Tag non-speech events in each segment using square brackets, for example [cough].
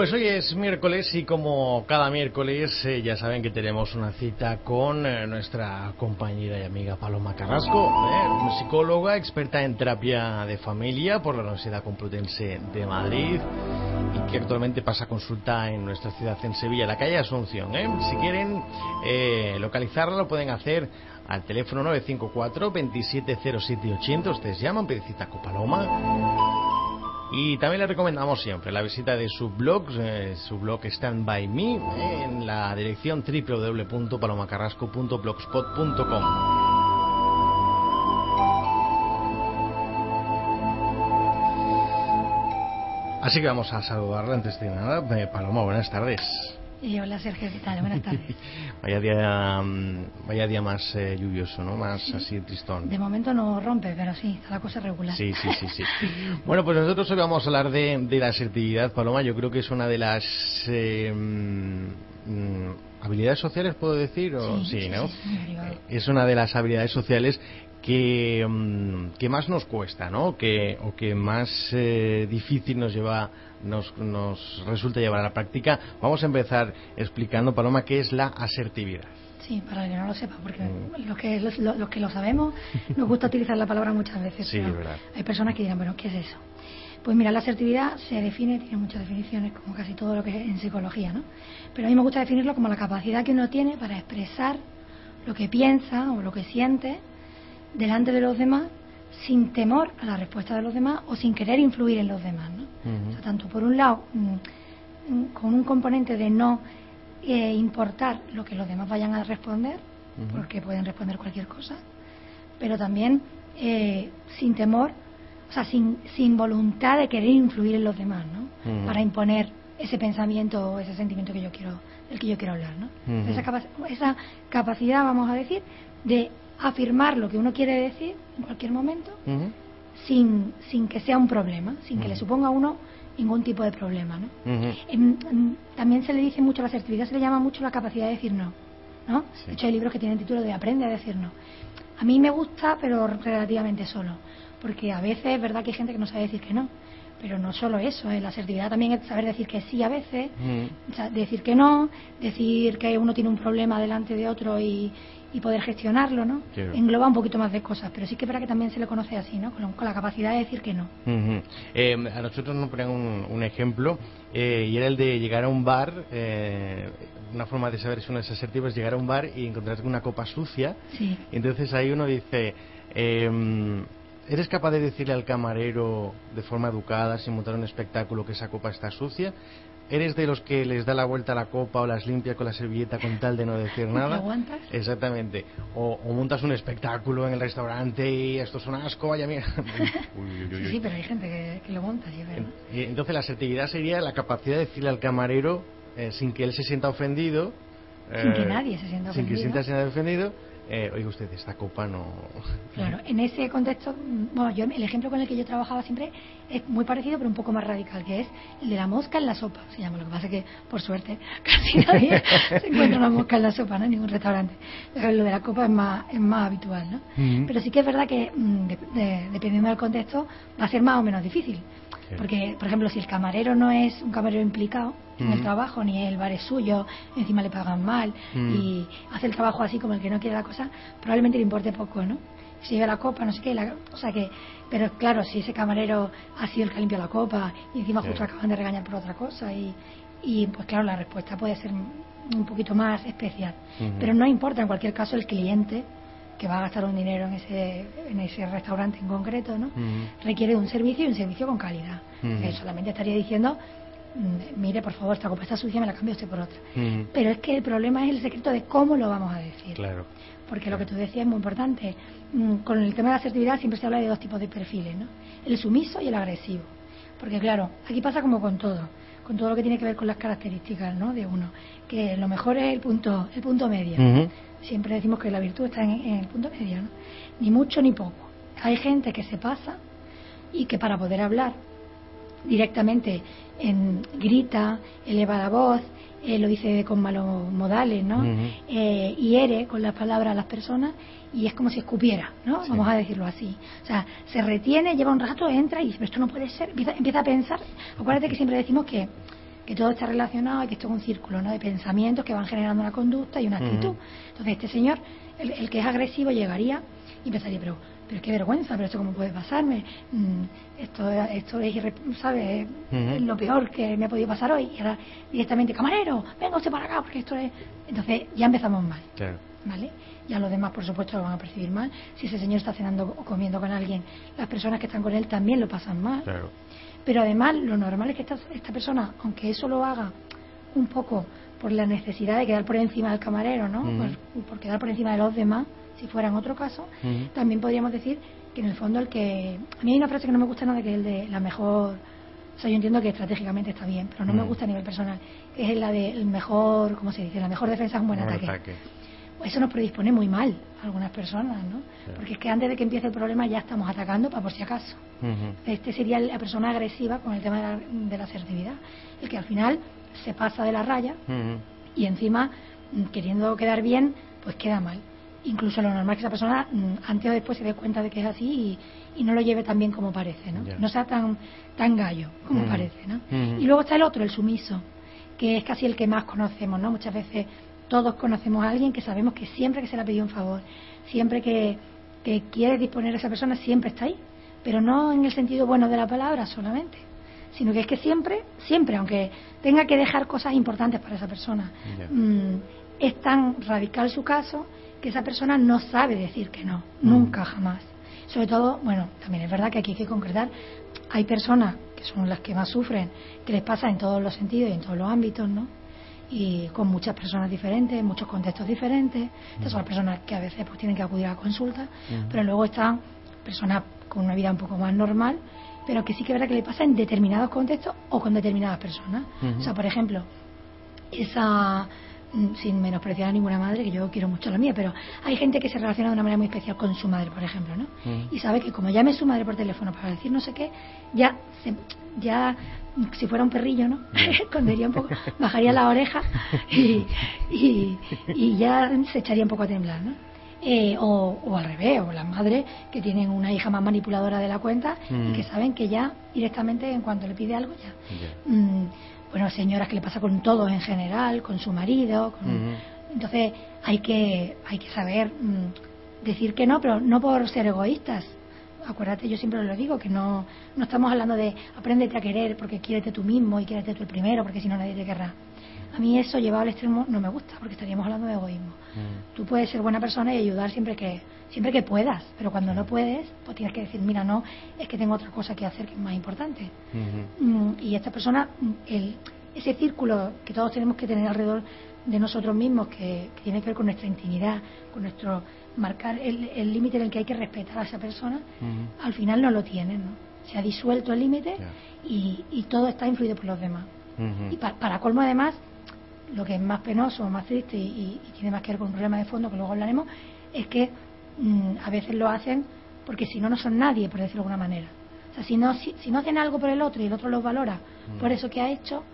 Pues hoy es miércoles y como cada miércoles eh, ya saben que tenemos una cita con eh, nuestra compañera y amiga Paloma Carrasco, eh, psicóloga experta en terapia de familia por la Universidad Complutense de Madrid y que actualmente pasa consulta en nuestra ciudad en Sevilla, la calle Asunción. Si quieren localizarla lo pueden hacer al teléfono 954 270780. Ustedes llaman, piden cita con Paloma y también le recomendamos siempre la visita de su blog, eh, su blog Stand By Me, en la dirección www.palomacarrasco.blogspot.com. Así que vamos a saludarla antes de nada. Eh, Paloma, buenas tardes. Y hola Sergio, ¿qué tal? Buenas tardes. [laughs] vaya, día, mm, vaya día más eh, lluvioso, ¿no? Más así tristón. De momento no rompe, pero sí, está la cosa regular. Sí, sí, sí, sí. [laughs] bueno, pues nosotros hoy vamos a hablar de, de, la asertividad, Paloma. Yo creo que es una de las eh, mm, habilidades sociales, ¿puedo decir? ¿O? Sí, ¿no? Eh, es una de las habilidades sociales que, mm, que más nos cuesta, ¿no? Que, o que más difícil nos lleva nos, nos resulta llevar a la práctica. Vamos a empezar explicando, Paloma, qué es la asertividad. Sí, para el que no lo sepa, porque mm. los, que, los, que lo sabemos nos gusta [laughs] utilizar la palabra muchas veces. Sí, verdad. Hay personas que dirán, bueno, ¿qué es eso? Pues mira, la asertividad se define, tiene muchas definiciones, como casi todo lo que es en psicología, ¿no? Pero a mí me gusta definirlo como la capacidad que uno tiene para expresar lo que piensa o lo que siente delante de los demás sin temor a la respuesta de los demás o sin querer influir en los demás. ¿no? o sea, tanto por un lado, mm, mm, con un componente de no eh, importar lo que los demás vayan a responder, porque pueden responder cualquier cosa, pero también eh, sin temor, o sea, sin, sin voluntad de querer influir en los demás, ¿no? Para imponer ese pensamiento o ese sentimiento que yo quiero, del que yo quiero hablar, ¿no? esa, esa capacidad, vamos a decir, de afirmar lo que uno quiere decir en cualquier momento sin, sin que sea un problema, sin que le suponga a uno ningún tipo de problema. ¿no? también se le dice mucho, a la asertividad se le llama mucho la capacidad de decir no. ¿no? De hecho, hay libros que tienen el título de Aprende a decir no. A mí me gusta, pero relativamente solo, porque a veces es verdad que hay gente que no sabe decir que no. Pero no solo eso, ¿eh? la asertividad también es saber decir que sí a veces, decir que no, decir que uno tiene un problema delante de otro y, y poder gestionarlo, ¿no? Engloba un poquito más de cosas, pero sí que es verdad que también se le conoce así, ¿no? Con, la capacidad de decir que no. Eh, a nosotros nos ponen un, ejemplo eh, y era el de llegar a un bar, eh, una forma de saber si uno es asertivo es llegar a un bar y encontrarte una copa sucia. Sí. Y entonces ahí uno dice, em, ¿eres capaz de decirle al camarero de forma educada, sin montar un espectáculo, que esa copa está sucia? ¿Eres de los que les da la vuelta a la copa o las limpia con la servilleta con tal de no decir nada? aguantas? Exactamente. O, montas un espectáculo en el restaurante y esto es un asco, vaya mía. [laughs] sí, sí, pero hay gente que, lo monta, sí, Y entonces la asertividad sería la capacidad de decirle al camarero eh, sin que él se sienta ofendido. Sin que eh, nadie se sienta ofendido. Sin que se sienta ofendido eh, oiga usted, esta copa no... Claro, en ese contexto, bueno, yo, el ejemplo con el que yo trabajaba siempre es muy parecido, pero un poco más radical, que es el de la mosca en la sopa, se llama. Lo que pasa es que, por suerte, [laughs] casi nadie se encuentra una mosca en la sopa, ¿no? En ningún restaurante. Lo de la copa es más, es más habitual, ¿no? Pero sí que es verdad que, mm, dependiendo del contexto, va a ser más o menos difícil. Porque, por ejemplo, si el camarero no es un camarero implicado en el trabajo, ni el bar es suyo, encima le pagan mal y hace el trabajo así como el que no quiere la cosa, probablemente le importe poco, ¿no? Si lleva la copa, no sé qué, o sea que, pero claro, si ese camarero ha sido el que ha limpiado la copa y encima justo acaban de regañar por otra cosa y, y pues claro, la respuesta puede ser un poquito más especial. Pero no importa, en cualquier caso, el cliente que va a gastar un dinero en ese, en ese restaurante en concreto, ¿no? Requiere un servicio y un servicio con calidad. solamente estaría diciendo, mm, mire, por favor, esta copa está sucia, me la cambio usted por otra. Pero es que el problema es el secreto de cómo lo vamos a decir. Claro. Porque lo que tú decías es muy importante. Mm, con el tema de la asertividad siempre se habla de dos tipos de perfiles, ¿no? El sumiso y el agresivo. Porque claro, aquí pasa como con todo, con todo lo que tiene que ver con las características, ¿no? De uno, que lo mejor es el punto, el punto medio. Siempre decimos que la virtud está en, el punto medio, ¿no? Ni mucho ni poco. Hay gente que se pasa y que para poder hablar directamente en, grita, eleva la voz, eh, lo dice con malos modales, ¿no? Eh, hiere con las palabras a las personas y es como si escupiera, ¿no? Vamos a decirlo así. O sea, se retiene, lleva un rato, entra y dice, esto no puede ser, empieza, empieza a pensar. Acuérdate que siempre decimos que que todo está relacionado y que esto es un círculo ¿no? de pensamientos que van generando una conducta y una actitud. Entonces, este señor, el, que es agresivo, llegaría y empezaría, pero, pero qué vergüenza, pero esto cómo puede pasarme, mm, esto, esto es, ¿sabes? lo peor que me ha podido pasar hoy. Y ahora directamente, camarero, venga usted para acá, porque esto es... Entonces, ya empezamos mal. ¿Vale? Y a los demás, por supuesto, lo van a percibir mal. Si ese señor está cenando o comiendo con alguien, las personas que están con él también lo pasan mal. Pero además, lo normal es que esta, esta persona, aunque eso lo haga un poco por la necesidad de quedar por encima del camarero, ¿no? por, quedar por encima de los demás, si fuera en otro caso, también podríamos decir que en el fondo el que... A mí hay una frase que no me gusta nada, que es el de la mejor... O sea, yo entiendo que estratégicamente está bien, pero no me gusta a nivel personal, que es la de el mejor, ¿cómo se dice? La mejor defensa es un buen, ataque eso nos predispone muy mal a algunas personas, ¿no? Porque es que antes de que empiece el problema ya estamos atacando para por si acaso. Este sería la persona agresiva con el tema de la, asertividad, el que al final se pasa de la raya y encima, mm, queriendo quedar bien, pues queda mal. Incluso lo normal es que esa persona mm, antes o después se dé cuenta de que es así y, no lo lleve tan bien como parece, ¿no? No sea tan, tan gallo como parece, ¿no? Y luego está el otro, el sumiso, que es casi el que más conocemos, ¿no? Muchas veces todos conocemos a alguien que sabemos que siempre que se le ha pedido un favor, siempre que, quiere disponer a esa persona, siempre está ahí. Pero no en el sentido bueno de la palabra solamente, sino que es que siempre, siempre, aunque tenga que dejar cosas importantes para esa persona, mm, es tan radical su caso que esa persona no sabe decir que no, mm. nunca, jamás. Sobre todo, bueno, también es verdad que aquí hay que concretar, hay personas que son las que más sufren, que les pasa en todos los sentidos y en todos los ámbitos, ¿no? Y con muchas personas diferentes, muchos contextos diferentes. Estas son las personas que a veces pues tienen que acudir a consulta, pero luego están personas con una vida un poco más normal, pero que sí que es verdad que le pasa en determinados contextos o con determinadas personas. O sea, por ejemplo, esa Mm, sin menospreciar a ninguna madre, que yo quiero mucho a la mía, pero hay gente que se relaciona de una manera muy especial con su madre, por ejemplo, ¿no? Y sabe que como llame su madre por teléfono para decir no sé qué, ya, ya si fuera un perrillo, ¿no? [laughs] Escondería un poco, bajaría la oreja y, y, ya se echaría un poco a temblar, ¿no? Eh, o, al revés, o las madres que tienen una hija más manipuladora de la cuenta y mm. que saben que ya directamente en cuanto le pide algo ya bueno, señoras que le pasa con todos en general, con su marido. Entonces hay que, hay que saber mm, decir que no, pero no por ser egoístas. Acuérdate, yo siempre lo digo, que no, no estamos hablando de apréndete a querer porque quiérete tú mismo y quiérete tú el primero, porque si no nadie te querrá. A mí eso llevado al extremo no me gusta, porque estaríamos hablando de egoísmo. Tú puedes ser buena persona y ayudar siempre que, siempre que puedas, pero cuando no puedes, pues tienes que decir, mira, no, es que tengo otra cosa que hacer que es más importante. Mm, y esta persona, mm, el, ese círculo que todos tenemos que tener alrededor de nosotros mismos, que, tiene que ver con nuestra intimidad, con nuestro marcar el límite en el que hay que respetar a esa persona, al final no lo tiene, ¿no? Se ha disuelto el límite y, y, todo está influido por los demás. Y para colmo, además, lo que es más penoso, más triste y, y, tiene más que ver con un problema de fondo, que luego hablaremos, es que Mm, a veces lo hacen porque si no, no son nadie, por decirlo de alguna manera. O sea, si no, si, no hacen algo por el otro y el otro lo valora por eso que ha hecho,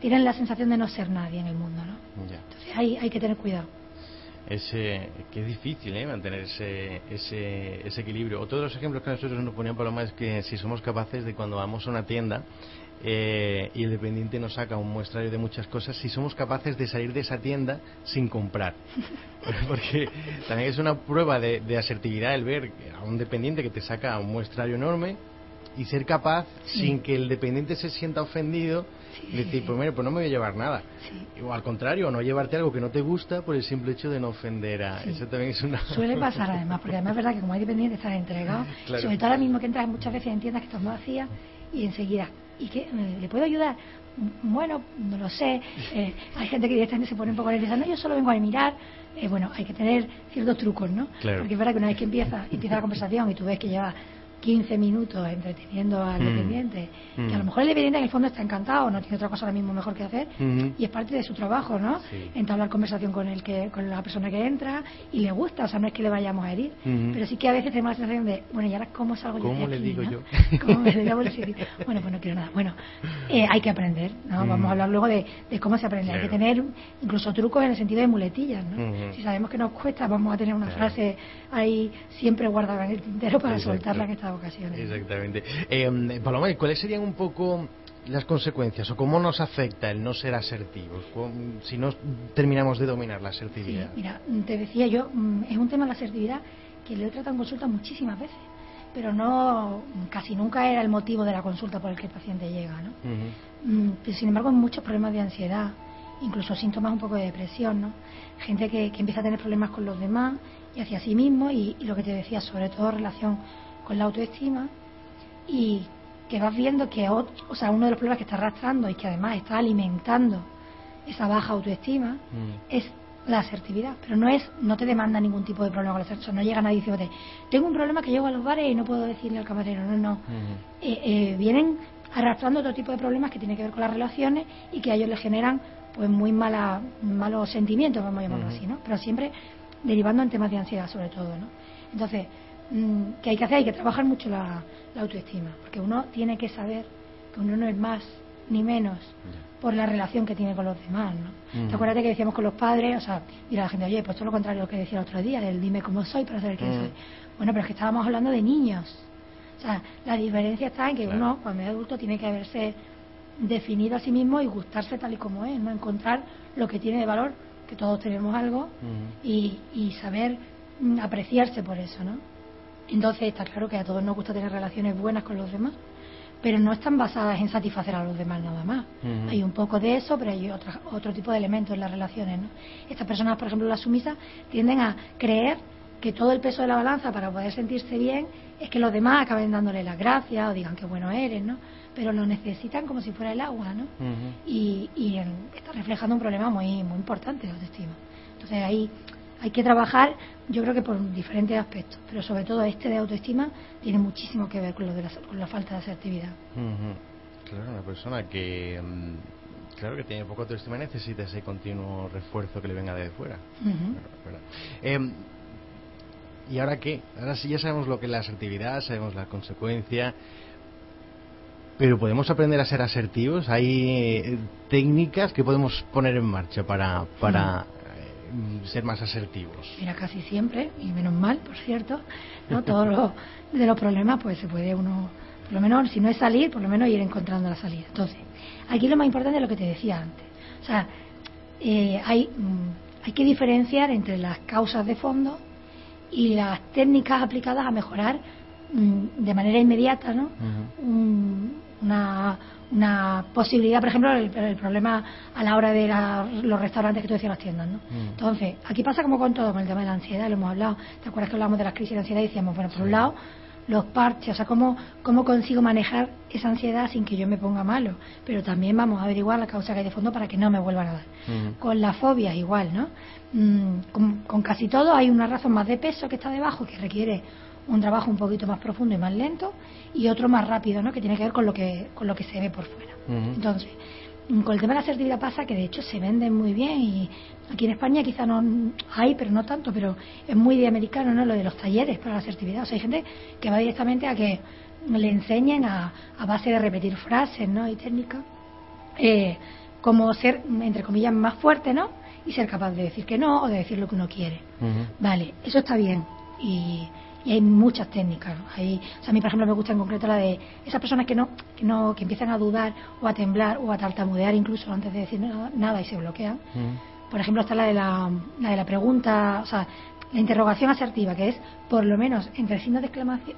tienen la sensación de no ser nadie en el mundo, ¿no? Entonces hay, hay que tener cuidado. Ese, que es difícil ¿eh? mantener ese, ese, ese equilibrio. Otro de los ejemplos que nosotros nos ponían Paloma es que si somos capaces de cuando vamos a una tienda eh, y el dependiente nos saca un muestrario de muchas cosas, si somos capaces de salir de esa tienda sin comprar. [laughs] Porque también es una prueba de, asertividad el ver a un dependiente que te saca un muestrario enorme y ser capaz, sin que el dependiente se sienta ofendido, decir, pues, pues no me voy a llevar nada. O al contrario, no llevarte algo que no te gusta por el simple hecho de no ofender a... Eso también es una... [laughs] Suele pasar además, porque además es verdad que como hay dependientes estás entregado, [laughs] sobre todo ahora mismo que entras muchas veces en tiendas que estás vacías y enseguida ¿Y qué? ¿Le puedo ayudar? Bueno, no lo sé. [laughs] Eh, hay gente que directamente se pone un poco nerviosa. No, yo solo vengo a mirar. Eh, bueno, hay que tener ciertos trucos, ¿no? Porque es verdad que una vez que empieza, empieza la conversación y tú ves que lleva 15 minutos entreteniendo al mm. dependiente, que a lo mm. mejor el dependiente en el fondo está encantado, no tiene otra cosa ahora mismo mejor que hacer, y es parte de su trabajo, ¿no? Entablar conversación con el que, con la persona que entra, y le gusta, o sea, no es que le vayamos a herir, pero sí que a veces tenemos la sensación de, bueno, ¿y ahora cómo salgo yo de aquí? le digo yo? [laughs] ¿Cómo le digo Bueno, pues no quiero nada. Bueno, eh, hay que aprender, ¿no? Mm. Vamos a hablar luego de, cómo se aprende. Hay que tener incluso trucos en el sentido de muletillas, ¿no? Si sabemos que nos cuesta, vamos a tener una frase ahí siempre guardada en el tintero para soltarla en ocasiones. Exactamente. Eh, Paloma, ¿cuáles serían un poco las consecuencias o cómo nos afecta el no ser asertivos si no terminamos de dominar la asertividad? mira, te decía yo, mm, es un tema de la asertividad que le he tratado en consulta muchísimas veces, pero no casi nunca era el motivo de la consulta por el que el paciente llega, ¿no? Mm, sin embargo, hay muchos problemas de ansiedad, incluso síntomas un poco de depresión, ¿no? Gente que, que empieza a tener problemas con los demás y hacia sí mismo y, y lo que te decía, sobre todo en relación con la autoestima y que vas viendo que o sea, uno de los problemas que está arrastrando y que además está alimentando esa baja autoestima mm. es la asertividad, pero no es no te demanda ningún tipo de problema con la asertividad, no llega nadie diciéndote, tengo un problema que llego a los bares y no puedo decirle al camarero, no, no. Eh, eh, vienen arrastrando otro tipo de problemas que tienen que ver con las relaciones y que a ellos les generan pues muy mala, malos sentimientos, vamos a llamarlo así, ¿no? Pero siempre derivando en temas de ansiedad sobre todo, ¿no? Entonces, mm, ¿qué hay que hacer? Hay que trabajar mucho la, autoestima, porque uno tiene que saber que uno no es más ni menos por la relación que tiene con los demás, ¿no? ¿Te acuerdas que decíamos con los padres? O sea, mira la gente, oye, pues todo lo contrario a lo que decía el otro día, del dime cómo soy para saber quién soy. Bueno, pero es que estábamos hablando de niños. O sea, la diferencia está en que uno, cuando es adulto, tiene que haberse definido a sí mismo y gustarse tal y como es, no encontrar lo que tiene de valor, que todos tenemos algo, y, y saber mm, apreciarse por eso, ¿no? Entonces está claro que a todos nos gusta tener relaciones buenas con los demás, pero no están basadas en satisfacer a los demás nada más. Hay un poco de eso, pero hay otro tipo de elementos en las relaciones. ¿no? Estas personas, por ejemplo, las sumisas, tienden a creer que todo el peso de la balanza para poder sentirse bien es que los demás acaben dándole las gracias o digan que bueno eres, ¿no? Pero lo necesitan como si fuera el agua, ¿no? Y, y está reflejando un problema muy muy importante de autoestima. Entonces ahí hay que trabajar, yo creo que por diferentes aspectos, pero sobre todo este de autoestima tiene muchísimo que ver con, lo de la, con la falta de asertividad. Claro, una persona que, mm, claro, que tiene poca autoestima necesita ese continuo refuerzo que le venga de fuera. Em, ¿Y ahora qué? Ahora sí ya sabemos lo que es la asertividad, sabemos la consecuencia, pero podemos aprender a ser asertivos. Hay eh, técnicas que podemos poner en marcha para, para ser más asertivos? Mira, casi siempre, y menos mal, por cierto, ¿no? Todos los, [laughs] de los problemas, pues se puede uno, por lo menos, si no es salir, por lo menos ir encontrando la salida. Entonces, aquí lo más importante es lo que te decía antes. O sea, eh, hay, mm, hay que diferenciar entre las causas de fondo y las técnicas aplicadas a mejorar mm, de manera inmediata, ¿no? una una posibilidad, por ejemplo, el, problema a la hora de los restaurantes que tú decías, las tiendas, ¿no? Mm. Entonces, aquí pasa como con todo, con el tema de la ansiedad, lo hemos hablado. ¿Te acuerdas que hablamos de las crisis de ansiedad y decíamos, bueno, por un lado, los parches, o sea, cómo, cómo consigo manejar esa ansiedad sin que yo me ponga malo, pero también vamos a averiguar la causa que hay de fondo para que no me vuelva a dar. Mm. Con la fobia igual, ¿no? Mm, con, con casi todo hay una razón más de peso que está debajo que requiere un trabajo un poquito más profundo y más lento y otro más rápido, ¿no? que tiene que ver con lo que, con lo que se ve por fuera. Entonces, con el tema de la asertividad pasa que de hecho se venden muy bien y aquí en España quizá no hay, pero no tanto, pero es muy de americano, ¿no? Lo de los talleres para la asertividad. O sea, hay gente que va directamente a que le enseñen a, a base de repetir frases, ¿no? Y técnicas, eh, como ser, entre comillas, más fuerte, ¿no? Y ser capaz de decir que no o de decir lo que uno quiere. Vale, eso está bien. Y y hay muchas técnicas. Hay, o sea, a mí, por ejemplo, me gusta en concreto la de esas personas que no, que no que empiezan a dudar o a temblar o a tartamudear incluso antes de decir nada, y se bloquean. Mm. Por ejemplo, está la de la, la de la pregunta, o sea, la interrogación asertiva, que es, por lo menos, entre signos de,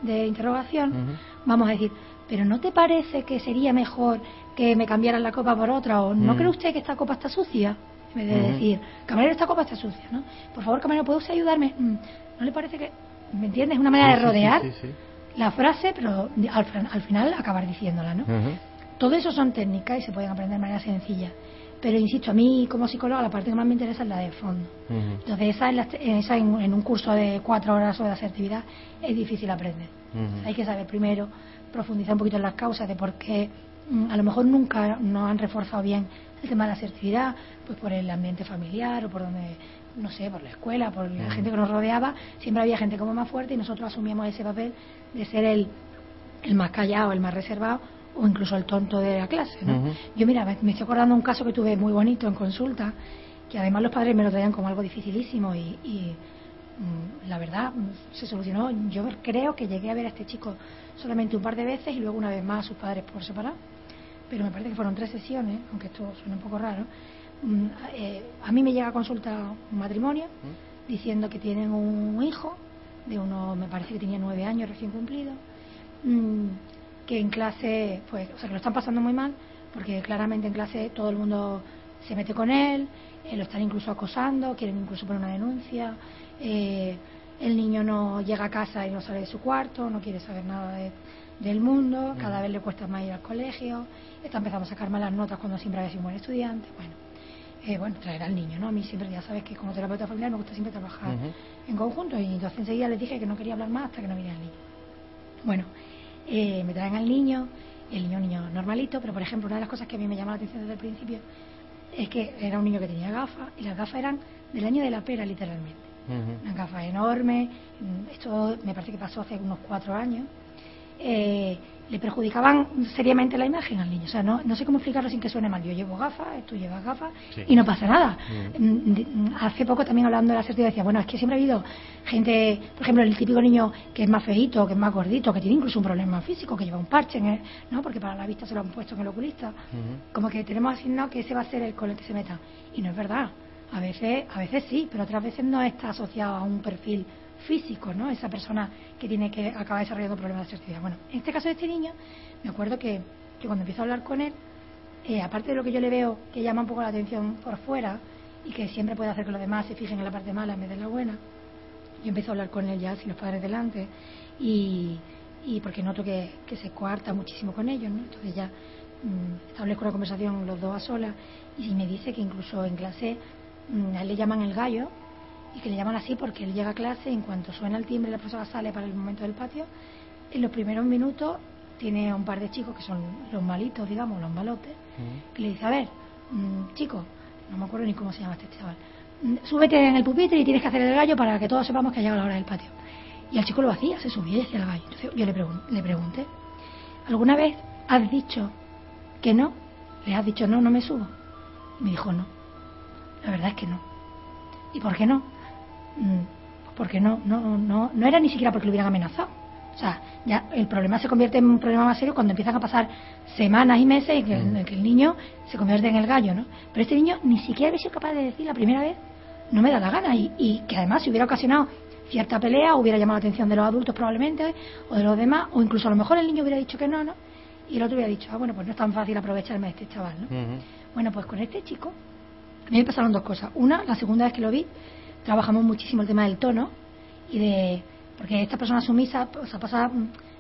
de interrogación, vamos a decir, pero ¿no te parece que sería mejor que me cambiaran la copa por otra? ¿O no mm. cree usted que esta copa está sucia? En vez de decir, camarero, esta copa está sucia, ¿no? Por favor, camarero, ¿puede usted ayudarme? Mm, ¿No le parece que ¿Me entiendes? Es una manera de rodear la frase, pero al, final acabar diciéndola, ¿no? Todo eso son técnicas y se pueden aprender de manera sencilla. Pero insisto, a mí como psicóloga la parte que más me interesa es la de fondo. Entonces, esa, en, esa en, un curso de cuatro horas sobre asertividad es difícil aprender. Hay que saber primero profundizar un poquito en las causas de por qué a lo mejor nunca no han reforzado bien el tema de la asertividad, pues por el ambiente familiar o por donde no sé, por la escuela, por la mm. gente que nos rodeaba, siempre había gente como más fuerte y nosotros asumíamos ese papel de ser el, el más callado, el más reservado o incluso el tonto de la clase. ¿no? Yo, mira, me, estoy acordando un caso que tuve muy bonito en consulta, que además los padres me lo traían como algo dificilísimo y, y mm, la verdad mm, se solucionó. Yo creo que llegué a ver a este chico solamente un par de veces y luego una vez más a sus padres por separado pero me parece que fueron tres sesiones, aunque esto suena un poco raro. Mm, eh, a mí me llega a consulta un matrimonio ¿Mm? diciendo que tienen un hijo de uno, me parece que tenía nueve años recién cumplido, mm, que en clase, pues, o sea, que lo están pasando muy mal, porque claramente en clase todo el mundo se mete con él, eh, lo están incluso acosando, quieren incluso poner una denuncia, eh, el niño no llega a casa y no sale de su cuarto, no quiere saber nada del mundo, cada vez le cuesta más ir al colegio, está empezando a sacar malas notas cuando siempre había sido un buen estudiante, bueno. Eh, bueno, traer al niño, ¿no? A mí siempre, ya sabes que como terapeuta familiar me gusta siempre trabajar en conjunto y entonces enseguida les dije que no quería hablar más hasta que no viniera el niño. Bueno, eh, me traen al niño, el niño un niño normalito, pero por ejemplo una de las cosas que a mí me llamó la atención desde el principio es que era un niño que tenía gafas y las gafas eran del año de la pera literalmente. Una gafa enorme, esto me parece que pasó hace unos cuatro años. Eh, le perjudicaban seriamente la imagen al niño. O sea, no, no sé cómo explicarlo sin que suene mal. Yo llevo gafas, tú llevas gafas y no pasa nada. Mm, hace poco también hablando de la asertividad decía, bueno, es que siempre ha habido gente, por ejemplo, el típico niño que es más feito, que es más gordito, que tiene incluso un problema físico, que lleva un parche, ¿no? Porque para la vista se lo han puesto en el oculista. Como que tenemos asignado que ese va a ser el con el que se meta. Y no es verdad. A veces, a veces sí, pero otras veces no está asociado a un perfil físico, ¿no? Esa persona que tiene que acabar desarrollando problemas de asertividad. Bueno, en este caso de este niño, me acuerdo que, cuando empiezo a hablar con él, eh, aparte de lo que yo le veo que llama un poco la atención por fuera y que siempre puede hacer que los demás se fijen en la parte mala en vez de la buena, yo empiezo a hablar con él ya sin los padres delante y, porque noto que, se coarta muchísimo con ellos. Entonces ya mmm, establezco una conversación los dos a solas y me dice que incluso en clase mmm, a él le llaman el gallo y que le llaman así porque él llega a clase y en cuanto suena el timbre la profesora sale para el momento del patio, en los primeros minutos tiene a un par de chicos que son los malitos, digamos, los malotes, que le dice, a ver, mmm, chico, no me acuerdo ni cómo se llama este chaval, mm, súbete en el pupitre y tienes que hacer el gallo para que todos sepamos que ha llegado la hora del patio. Y el chico lo hacía, se subía y hacía el gallo. Entonces yo le, pregun le pregunté, ¿alguna vez has dicho que no? ¿Le has dicho no, no me subo? Y me dijo no. La verdad es que no. ¿Y por qué no? Mm, porque no, no, no, no era ni siquiera porque lo hubieran amenazado. O sea, ya el problema se convierte en un problema más serio cuando empiezan a pasar semanas y meses que, el, que el niño se convierte en el gallo, ¿no? Pero este niño ni siquiera había sido capaz de decir la primera vez, no me da la gana, y, y que además si hubiera ocasionado cierta pelea, hubiera llamado la atención de los adultos probablemente, o de los demás, o incluso a lo mejor el niño hubiera dicho que no, ¿no? Y el otro hubiera dicho, ah, bueno, pues no es tan fácil aprovecharme de este chaval, ¿no? Bueno, pues con este chico, a mí me pasaron dos cosas. Una, la segunda vez que lo vi, trabajamos muchísimo el tema del tono y de porque esta persona sumisa o sea, pasa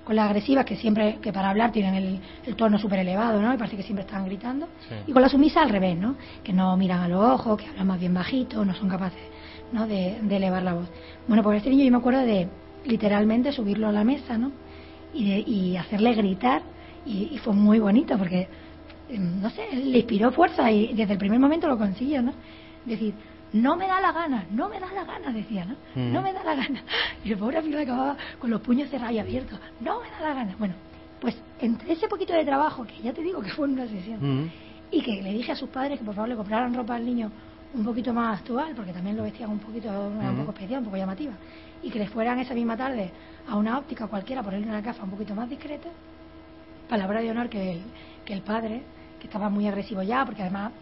con las agresivas que siempre que para hablar tienen el, el tono súper elevado no y parece que siempre están gritando. Sí. y con la sumisa al revés no que no miran a los ojos que hablan más bien bajito no son capaces no de, de elevar la voz. Bueno pues este niño yo me acuerdo de literalmente subirlo a la mesa no y, de, y hacerle gritar y, y fue muy bonito porque no sé le inspiró fuerza y desde el primer momento lo consiguió no decir no me da la gana, no me da la gana, decía, ¿no? Mm. No me da la gana. [laughs] Y el pobre amigo acababa con los puños cerrados y abiertos, no me da la gana. Bueno, pues entre ese poquito de trabajo, que ya te digo que fue en una sesión, mm. y que le dije a sus padres que por favor le compraran ropa al niño un poquito más actual, porque también lo vestían un poquito, era un poco especial, un poco llamativa, y que les fueran esa misma tarde a una óptica cualquiera, ponerle una gafa un poquito más discreta, palabra de honor que el, que el padre, que estaba muy agresivo ya, porque además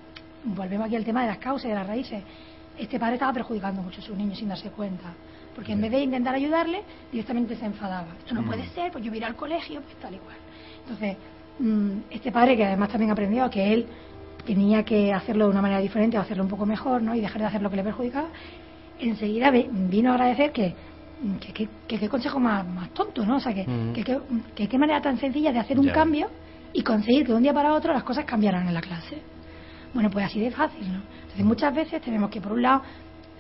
volvemos aquí al tema de las causas y de las raíces, este padre estaba perjudicando mucho a su niño sin darse cuenta. Porque en vez de intentar ayudarle, directamente se enfadaba. Esto no mm. puede ser, pues yo voy a ir al colegio, pues tal y cual. Entonces, mmm, este padre, que además también aprendió que él tenía que hacerlo de una manera diferente o hacerlo un poco mejor, ¿no? Y dejar de hacer lo que le perjudicaba, enseguida vino a agradecer que que qué que, que, consejo más, más tonto, ¿no? O sea, que mm. qué que, manera tan sencilla de hacer un cambio y conseguir que de un día para otro las cosas cambiaran en la clase. Bueno, pues así de fácil, ¿no? Entonces muchas veces tenemos que, por un lado,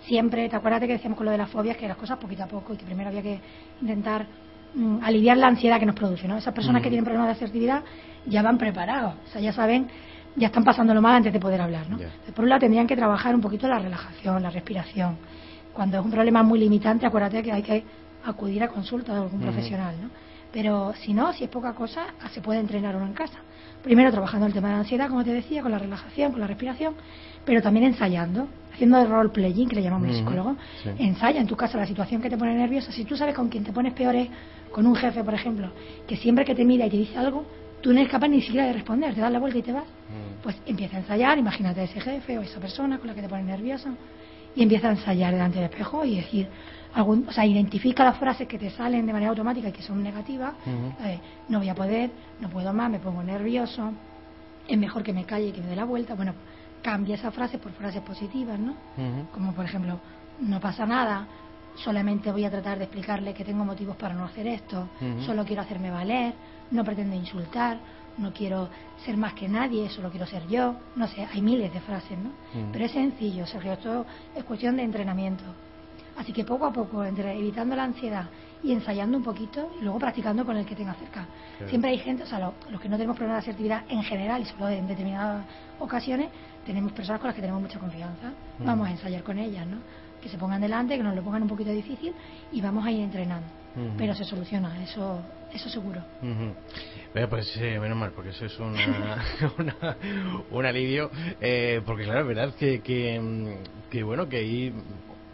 siempre, te acuerdas que decíamos con lo de las fobias, que las cosas poquito a poco y que primero había que intentar mm, aliviar la ansiedad que nos produce, ¿no? Esas personas que tienen problemas de asertividad ya van preparados, o sea, ya saben, ya están pasando lo mal antes de poder hablar, ¿no? Yeah. Entonces, por un lado tendrían que trabajar un poquito la relajación, la respiración. Cuando es un problema muy limitante, acuérdate que hay que acudir a consulta de algún profesional, ¿no? Pero si no, si es poca cosa, se puede entrenar uno en casa. Primero trabajando el tema de la ansiedad, como te decía, con la relajación, con la respiración, pero también ensayando, haciendo el role playing, que le llamamos uh -huh. el psicólogo. Sí. Ensaya en tu casa la situación que te pone nerviosa. Si tú sabes con quién te pones peor es con un jefe, por ejemplo, que siempre que te mira y te dice algo, tú no eres capaz ni siquiera de responder, te das la vuelta y te vas. Mm. Pues empieza a ensayar, imagínate ese jefe o esa persona con la que te pones nervioso, y empieza a ensayar delante del espejo y decir, algún, o sea, identifica las frases que te salen de manera automática y que son negativas, no voy a poder, no puedo más, me pongo nervioso, es mejor que me calle y que me dé la vuelta, bueno, cambia esa frase por frases positivas, ¿no? Como por ejemplo, no pasa nada, solamente voy a tratar de explicarle que tengo motivos para no hacer esto, solo quiero hacerme valer, no pretendo insultar, no quiero ser más que nadie, solo quiero ser yo, no sé, hay miles de frases, ¿no? Pero es sencillo, Sergio, esto es cuestión de entrenamiento. Así que poco a poco, entre evitando la ansiedad y ensayando un poquito y luego practicando con el que tenga cerca. Siempre hay gente, o sea, los que no tenemos problemas de asertividad en general y solo en determinadas ocasiones, tenemos personas con las que tenemos mucha confianza. Vamos a ensayar con ellas, ¿no? Que se pongan delante, que nos lo pongan un poquito difícil y vamos a ir entrenando. Pero se soluciona, eso eso seguro. pues eh, menos mal, porque eso es [laughs] una, un alivio, eh, porque claro, es verdad que, que, mm, que, bueno, que hay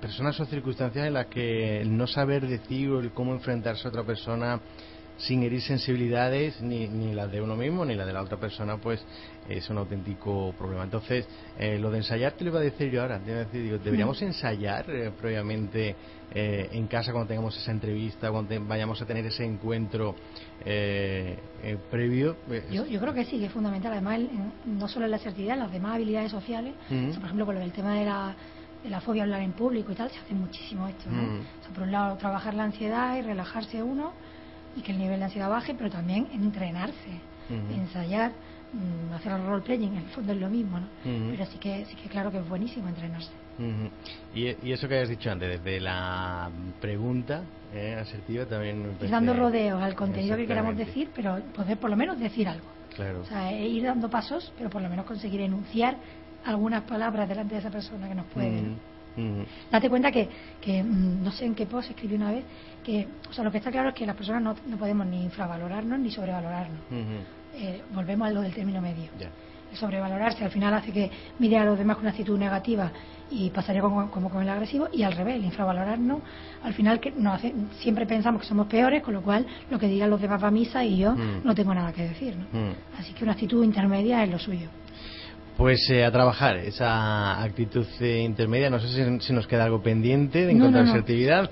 personas o circunstancias en las que el no saber decir o el cómo enfrentarse a otra persona sin herir sensibilidades ni, ni las de uno mismo ni las de la otra persona pues es un auténtico problema. Entonces eh, lo de ensayar te lo iba a decir yo ahora. Deberíamos ensayar eh, previamente eh, en casa cuando tengamos esa entrevista cuando vayamos a tener ese encuentro previo yo, yo, creo que sí que es fundamental. Además no solo en la asertividad en las demás habilidades sociales. Por ejemplo con el tema de la de la fobia a hablar en público y tal se hace muchísimo esto por un lado trabajar la ansiedad y relajarse uno y que el nivel de ansiedad baje, pero también entrenarse, ensayar, mm, hacer el role-playing, en el fondo es lo mismo, ¿no? Pero sí que, sí que claro que es buenísimo entrenarse. y, eso que has dicho antes, desde la pregunta eh, asertiva también... Ir dando rodeos al contenido que queramos decir, pero poder por lo menos decir algo. Claro. O sea, e ir dando pasos, pero por lo menos conseguir enunciar algunas palabras delante de esa persona que nos puede... Date cuenta que, que, mm, no sé en qué post escribí una vez, que o sea, lo que está claro es que las personas no, no podemos ni infravalorarnos ni sobrevalorarnos. Eh, volvemos a lo del término medio. El sobrevalorarse al final hace que mire a los demás con una actitud negativa y pasaría como, como con el agresivo y al revés, el infravalorarnos al final que nos hace, siempre pensamos que somos peores, con lo cual lo que digan los demás va a misa y yo no tengo nada que decir. ¿no? Así que una actitud intermedia es lo suyo. Pues eh, a trabajar esa actitud eh, intermedia. No sé si, nos queda algo pendiente de encontrar no, asertividad.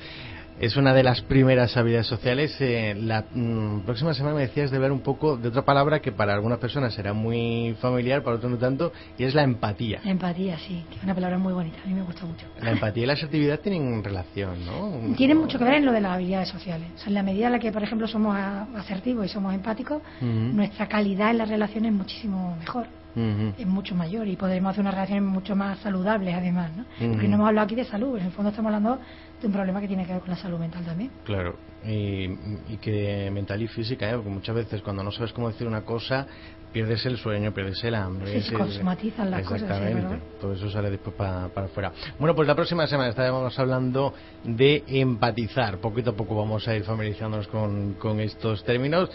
Es una de las primeras habilidades sociales. Eh, la mm, próxima semana me decías de ver un poco de otra palabra que para algunas personas será muy familiar, para otros no tanto, y es la empatía. La empatía, sí, que es una palabra muy bonita. A mí me gusta mucho. La empatía y la asertividad tienen relación, ¿no? Tienen mucho que ver en lo de las habilidades sociales. O sea, en la medida en la que, por ejemplo, somos asertivos y somos empáticos, nuestra calidad en las relaciones es muchísimo mejor es mucho mayor y podremos hacer unas relaciones mucho más saludables además, ¿no? Porque no hemos hablado aquí de salud, en el fondo estamos hablando de un problema que tiene que ver con la salud mental también. Claro, y, que mental y física, ¿eh? porque muchas veces cuando no sabes cómo decir una cosa, pierdes el sueño, pierdes el hambre. Sí, se consumatizan las cosas. Exactamente, todo eso sale después para, para afuera. Bueno, pues la próxima semana estaremos hablando de empatizar. Poquito a poco vamos a ir familiarizándonos con, con estos términos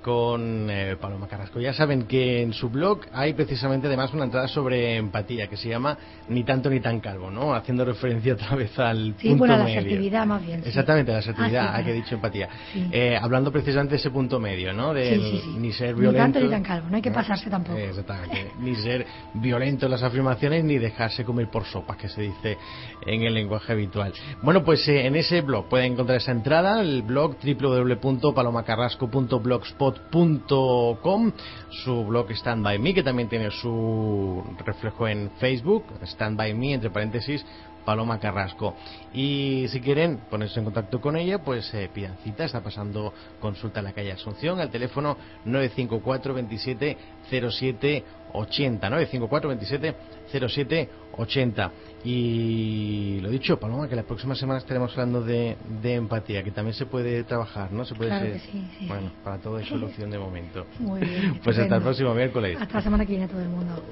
con eh, Paloma Carrasco. Ya saben que en su blog hay precisamente además una entrada sobre empatía que se llama Ni tanto ni tan calvo, ¿no? Haciendo referencia otra vez al sí, bueno, la asertividad más bien. Exactamente, la asertividad, ah, hay que dicho empatía. Eh, hablando precisamente de ese punto medio, ¿no? De ni ser violento. Ni tanto ni tan calvo, no hay que pasarse tampoco. Exactamente. ni ser violento en las afirmaciones ni dejarse comer por sopas, que se dice en el lenguaje habitual. Bueno, pues eh, en ese blog pueden encontrar esa entrada, el blog www.palomacarrasco.blogspot .com, su blog Stand By Me, que también tiene su reflejo en Facebook, Stand By Me, entre paréntesis, Paloma Carrasco. Y si quieren ponerse en contacto con ella, pues eh, pidan cita. Está pasando consulta en la calle Asunción al teléfono 954 27 07 80. 954 27 07 80. Y lo dicho, Paloma, que la próxima semana estaremos hablando de, de empatía, que también se puede trabajar, ¿no? Se puede claro ser, sí, sí, bueno, para todo hay solución de momento. Muy bien. pues hasta el próximo miércoles. Hasta la semana que viene todo el mundo.